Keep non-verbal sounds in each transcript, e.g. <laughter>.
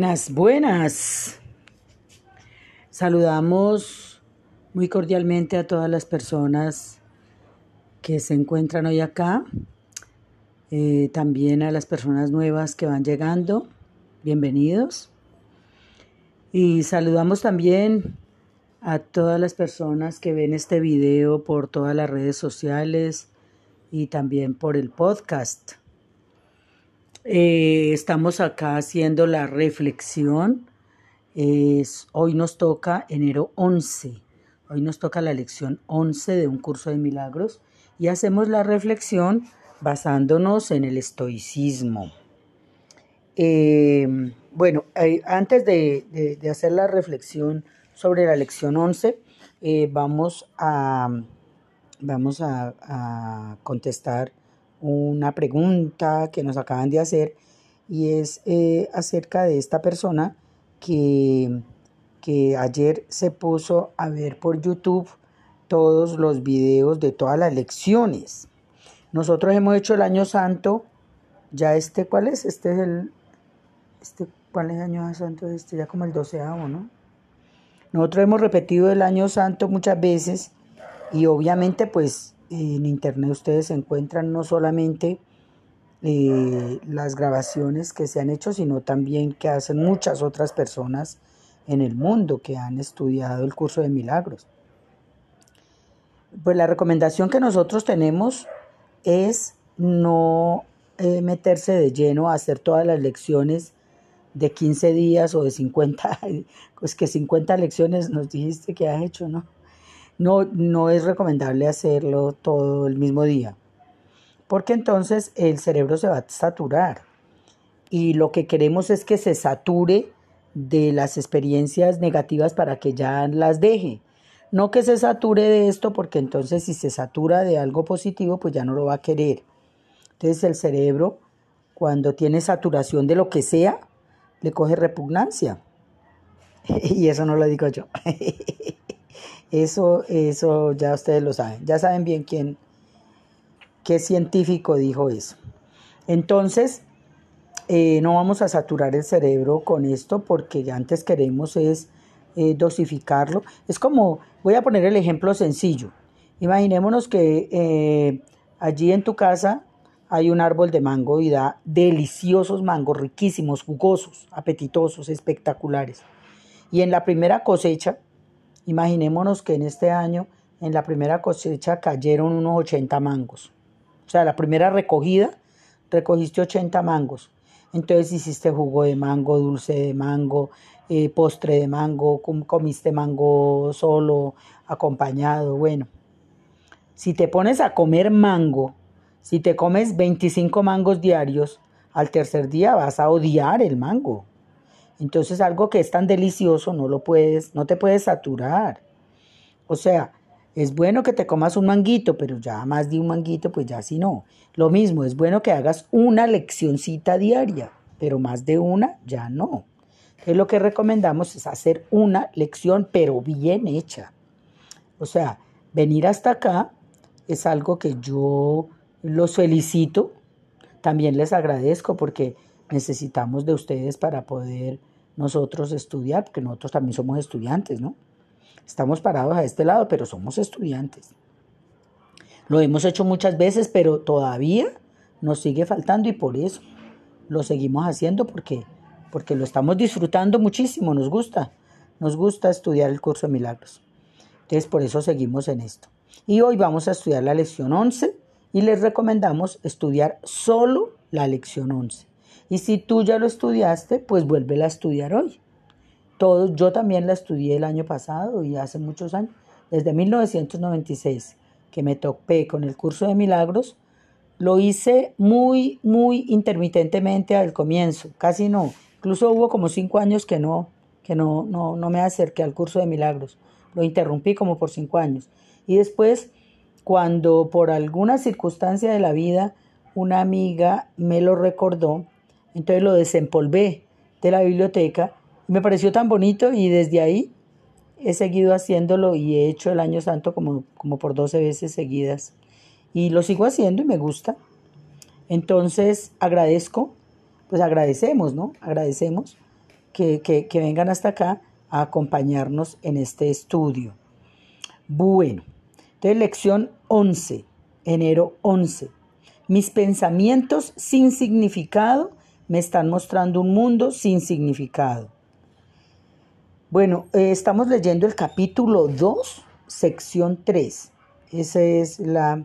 Buenas, buenas. Saludamos muy cordialmente a todas las personas que se encuentran hoy acá, eh, también a las personas nuevas que van llegando. Bienvenidos. Y saludamos también a todas las personas que ven este video por todas las redes sociales y también por el podcast. Eh, estamos acá haciendo la reflexión. Es, hoy nos toca enero 11. Hoy nos toca la lección 11 de un curso de milagros y hacemos la reflexión basándonos en el estoicismo. Eh, bueno, eh, antes de, hacer la reflexión sobre la lección 11, vamos a, vamos a contestar una pregunta que nos acaban de hacer y es eh, acerca de esta persona que, que ayer se puso a ver por YouTube todos los videos de todas las lecciones. Nosotros hemos hecho el año santo, ya este, ¿cuál es? Este es el, este, ¿cuál es el año santo? Este ya como el doceavo, ¿no? Nosotros hemos repetido el año santo muchas veces y obviamente pues en internet ustedes encuentran no solamente eh, las grabaciones que se han hecho, sino también que hacen muchas otras personas en el mundo que han estudiado el curso de milagros. Pues la recomendación que nosotros tenemos es no eh, meterse de lleno a hacer todas las lecciones de 15 días o de 50, <laughs> pues que 50 lecciones nos dijiste que has hecho, ¿no? No, no es recomendable hacerlo todo el mismo día, porque entonces el cerebro se va a saturar y lo que queremos es que se sature de las experiencias negativas para que ya las deje. No que se sature de esto, porque entonces si se satura de algo positivo, pues ya no lo va a querer. Entonces el cerebro, cuando tiene saturación de lo que sea, le coge repugnancia. <laughs> y eso no lo digo yo. <laughs> Eso, eso ya ustedes lo saben. Ya saben bien quién, qué científico dijo eso. Entonces, eh, no vamos a saturar el cerebro con esto porque antes queremos es eh, dosificarlo. Es como, voy a poner el ejemplo sencillo. Imaginémonos que eh, allí en tu casa hay un árbol de mango y da deliciosos mangos, riquísimos, jugosos, apetitosos, espectaculares. Y en la primera cosecha, Imaginémonos que en este año, en la primera cosecha, cayeron unos 80 mangos. O sea, la primera recogida, recogiste 80 mangos. Entonces hiciste jugo de mango, dulce de mango, eh, postre de mango, comiste mango solo, acompañado. Bueno, si te pones a comer mango, si te comes 25 mangos diarios, al tercer día vas a odiar el mango. Entonces algo que es tan delicioso no lo puedes, no te puedes saturar. O sea, es bueno que te comas un manguito, pero ya más de un manguito, pues ya si no. Lo mismo, es bueno que hagas una leccioncita diaria, pero más de una ya no. Entonces lo que recomendamos es hacer una lección, pero bien hecha. O sea, venir hasta acá es algo que yo los felicito. También les agradezco porque necesitamos de ustedes para poder nosotros estudiar, porque nosotros también somos estudiantes, ¿no? Estamos parados a este lado, pero somos estudiantes. Lo hemos hecho muchas veces, pero todavía nos sigue faltando y por eso lo seguimos haciendo porque, porque lo estamos disfrutando muchísimo, nos gusta, nos gusta estudiar el curso de milagros. Entonces por eso seguimos en esto. Y hoy vamos a estudiar la lección 11 y les recomendamos estudiar solo la lección 11. Y si tú ya lo estudiaste, pues vuélvela a estudiar hoy. Todo, yo también la estudié el año pasado y hace muchos años, desde 1996, que me topé con el curso de milagros, lo hice muy, muy intermitentemente al comienzo, casi no. Incluso hubo como cinco años que no, que no, no, no me acerqué al curso de milagros. Lo interrumpí como por cinco años. Y después, cuando por alguna circunstancia de la vida una amiga me lo recordó, entonces lo desempolvé de la biblioteca y me pareció tan bonito y desde ahí he seguido haciéndolo y he hecho el año santo como, como por 12 veces seguidas. Y lo sigo haciendo y me gusta. Entonces agradezco, pues agradecemos, ¿no? Agradecemos que, que, que vengan hasta acá a acompañarnos en este estudio. Bueno, entonces lección 11, enero 11. Mis pensamientos sin significado me están mostrando un mundo sin significado. Bueno, eh, estamos leyendo el capítulo 2, sección 3. Esa es la,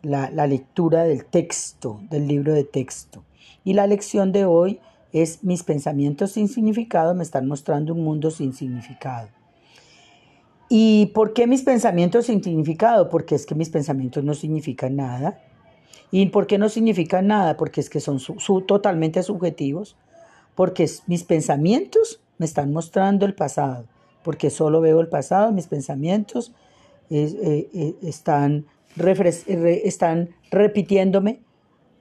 la, la lectura del texto, del libro de texto. Y la lección de hoy es mis pensamientos sin significado me están mostrando un mundo sin significado. ¿Y por qué mis pensamientos sin significado? Porque es que mis pensamientos no significan nada. ¿Y por qué no significan nada? Porque es que son totalmente subjetivos. Porque mis pensamientos me están mostrando el pasado. Porque solo veo el pasado, mis pensamientos eh, eh, están, están repitiéndome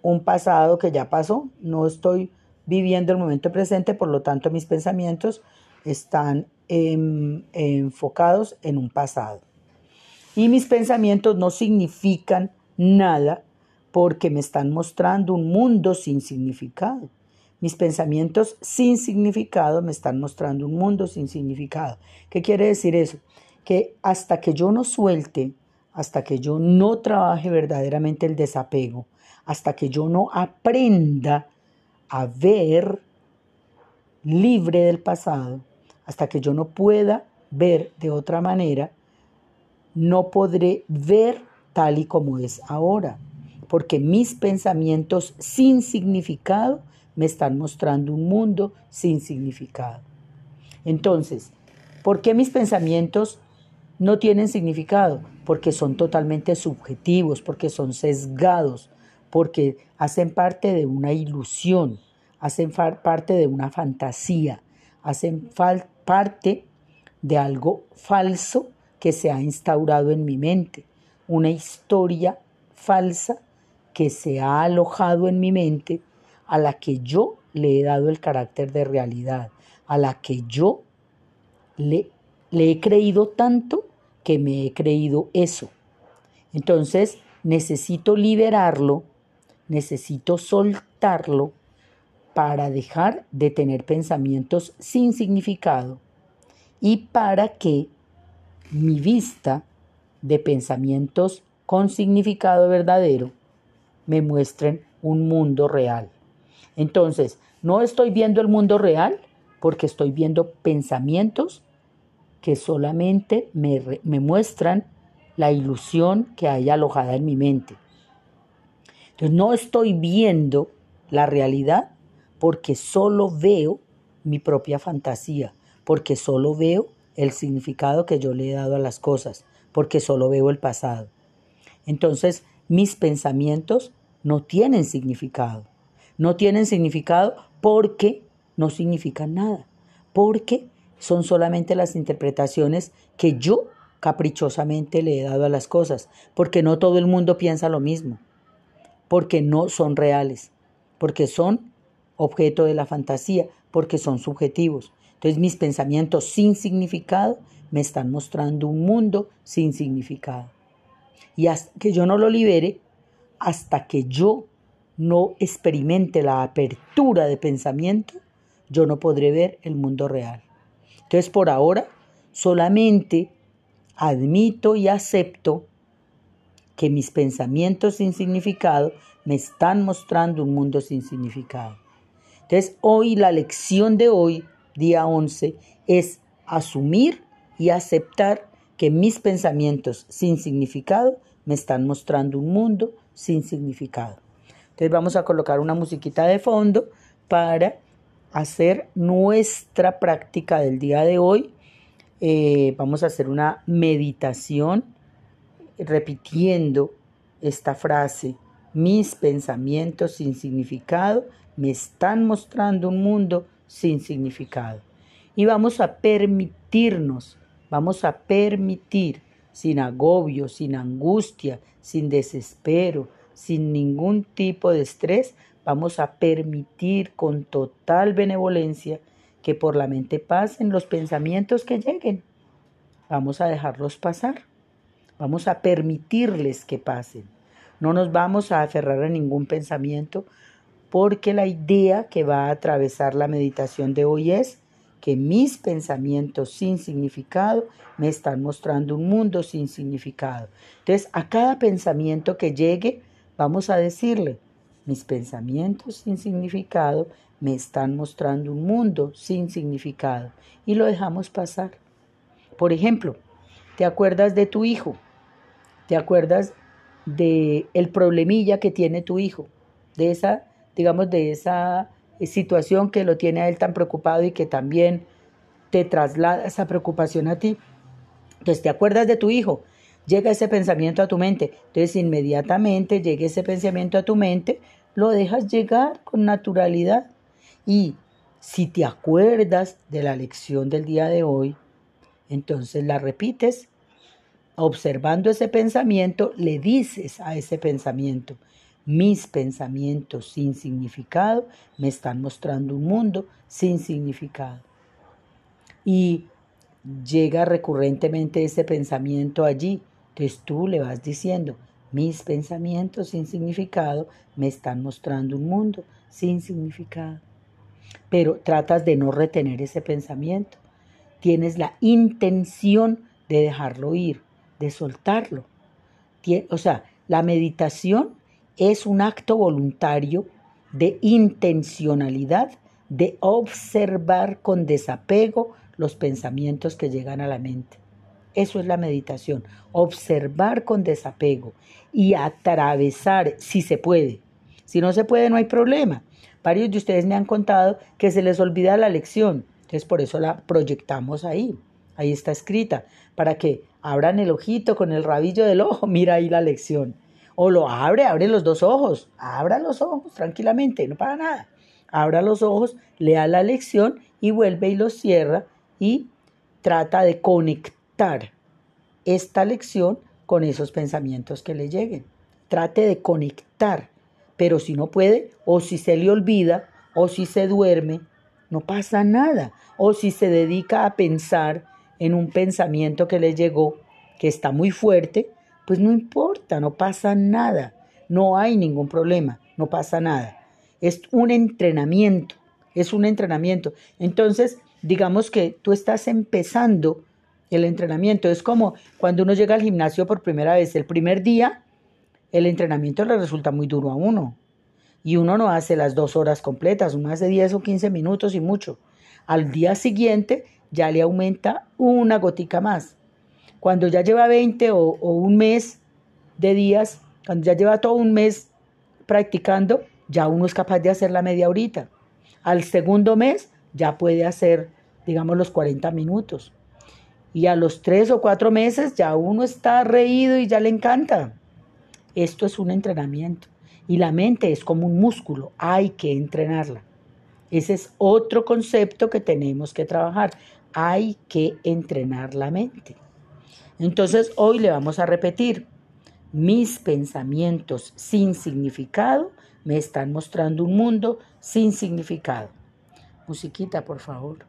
un pasado que ya pasó. No estoy viviendo el momento presente, por lo tanto mis pensamientos están em, enfocados en un pasado. Y mis pensamientos no significan nada porque me están mostrando un mundo sin significado. Mis pensamientos sin significado me están mostrando un mundo sin significado. ¿Qué quiere decir eso? Que hasta que yo no suelte, hasta que yo no trabaje verdaderamente el desapego, hasta que yo no aprenda a ver libre del pasado, hasta que yo no pueda ver de otra manera, no podré ver tal y como es ahora porque mis pensamientos sin significado me están mostrando un mundo sin significado. Entonces, ¿por qué mis pensamientos no tienen significado? Porque son totalmente subjetivos, porque son sesgados, porque hacen parte de una ilusión, hacen parte de una fantasía, hacen parte de algo falso que se ha instaurado en mi mente, una historia falsa que se ha alojado en mi mente, a la que yo le he dado el carácter de realidad, a la que yo le, le he creído tanto que me he creído eso. Entonces necesito liberarlo, necesito soltarlo para dejar de tener pensamientos sin significado y para que mi vista de pensamientos con significado verdadero me muestren un mundo real. Entonces, no estoy viendo el mundo real porque estoy viendo pensamientos que solamente me, me muestran la ilusión que hay alojada en mi mente. Entonces, no estoy viendo la realidad porque solo veo mi propia fantasía, porque solo veo el significado que yo le he dado a las cosas, porque solo veo el pasado. Entonces, mis pensamientos no tienen significado. No tienen significado porque no significan nada, porque son solamente las interpretaciones que yo caprichosamente le he dado a las cosas, porque no todo el mundo piensa lo mismo, porque no son reales, porque son objeto de la fantasía, porque son subjetivos. Entonces mis pensamientos sin significado me están mostrando un mundo sin significado. Y hasta que yo no lo libere, hasta que yo no experimente la apertura de pensamiento, yo no podré ver el mundo real. Entonces, por ahora, solamente admito y acepto que mis pensamientos sin significado me están mostrando un mundo sin significado. Entonces, hoy la lección de hoy, día 11, es asumir y aceptar que mis pensamientos sin significado me están mostrando un mundo sin significado. Entonces vamos a colocar una musiquita de fondo para hacer nuestra práctica del día de hoy. Eh, vamos a hacer una meditación repitiendo esta frase. Mis pensamientos sin significado me están mostrando un mundo sin significado. Y vamos a permitirnos, vamos a permitir sin agobio, sin angustia, sin desespero, sin ningún tipo de estrés, vamos a permitir con total benevolencia que por la mente pasen los pensamientos que lleguen. Vamos a dejarlos pasar. Vamos a permitirles que pasen. No nos vamos a aferrar a ningún pensamiento porque la idea que va a atravesar la meditación de hoy es que mis pensamientos sin significado me están mostrando un mundo sin significado. Entonces, a cada pensamiento que llegue, vamos a decirle, mis pensamientos sin significado me están mostrando un mundo sin significado. Y lo dejamos pasar. Por ejemplo, ¿te acuerdas de tu hijo? ¿Te acuerdas de el problemilla que tiene tu hijo? De esa, digamos, de esa situación que lo tiene a él tan preocupado y que también te traslada esa preocupación a ti. Entonces, ¿te acuerdas de tu hijo? Llega ese pensamiento a tu mente. Entonces, inmediatamente llega ese pensamiento a tu mente, lo dejas llegar con naturalidad. Y si te acuerdas de la lección del día de hoy, entonces la repites. Observando ese pensamiento, le dices a ese pensamiento, mis pensamientos sin significado me están mostrando un mundo sin significado. Y llega recurrentemente ese pensamiento allí. Entonces tú le vas diciendo, mis pensamientos sin significado me están mostrando un mundo sin significado. Pero tratas de no retener ese pensamiento. Tienes la intención de dejarlo ir, de soltarlo. O sea, la meditación es un acto voluntario de intencionalidad, de observar con desapego los pensamientos que llegan a la mente. Eso es la meditación, observar con desapego y atravesar, si se puede. Si no se puede, no hay problema. Varios de ustedes me han contado que se les olvida la lección, entonces por eso la proyectamos ahí. Ahí está escrita, para que abran el ojito con el rabillo del ojo, <laughs> mira ahí la lección. O lo abre, abre los dos ojos, abra los ojos tranquilamente, no para nada. Abra los ojos, lea la lección y vuelve y los cierra y trata de conectar esta lección con esos pensamientos que le lleguen. Trate de conectar, pero si no puede, o si se le olvida, o si se duerme, no pasa nada. O si se dedica a pensar en un pensamiento que le llegó, que está muy fuerte, pues no importa, no pasa nada, no hay ningún problema, no pasa nada. Es un entrenamiento, es un entrenamiento. Entonces, digamos que tú estás empezando el entrenamiento. Es como cuando uno llega al gimnasio por primera vez, el primer día, el entrenamiento le resulta muy duro a uno. Y uno no hace las dos horas completas, uno hace 10 o 15 minutos y mucho. Al día siguiente ya le aumenta una gotica más. Cuando ya lleva 20 o, un mes de días, cuando ya lleva todo un mes practicando, ya uno es capaz de hacer la media horita. Al segundo mes ya puede hacer, digamos, los 40 minutos. Y a los tres o cuatro meses ya uno está reído y ya le encanta. Esto es un entrenamiento. Y la mente es como un músculo, hay que entrenarla. Ese es otro concepto que tenemos que trabajar. Hay que entrenar la mente. Entonces hoy le vamos a repetir, mis pensamientos sin significado me están mostrando un mundo sin significado. Musiquita, por favor.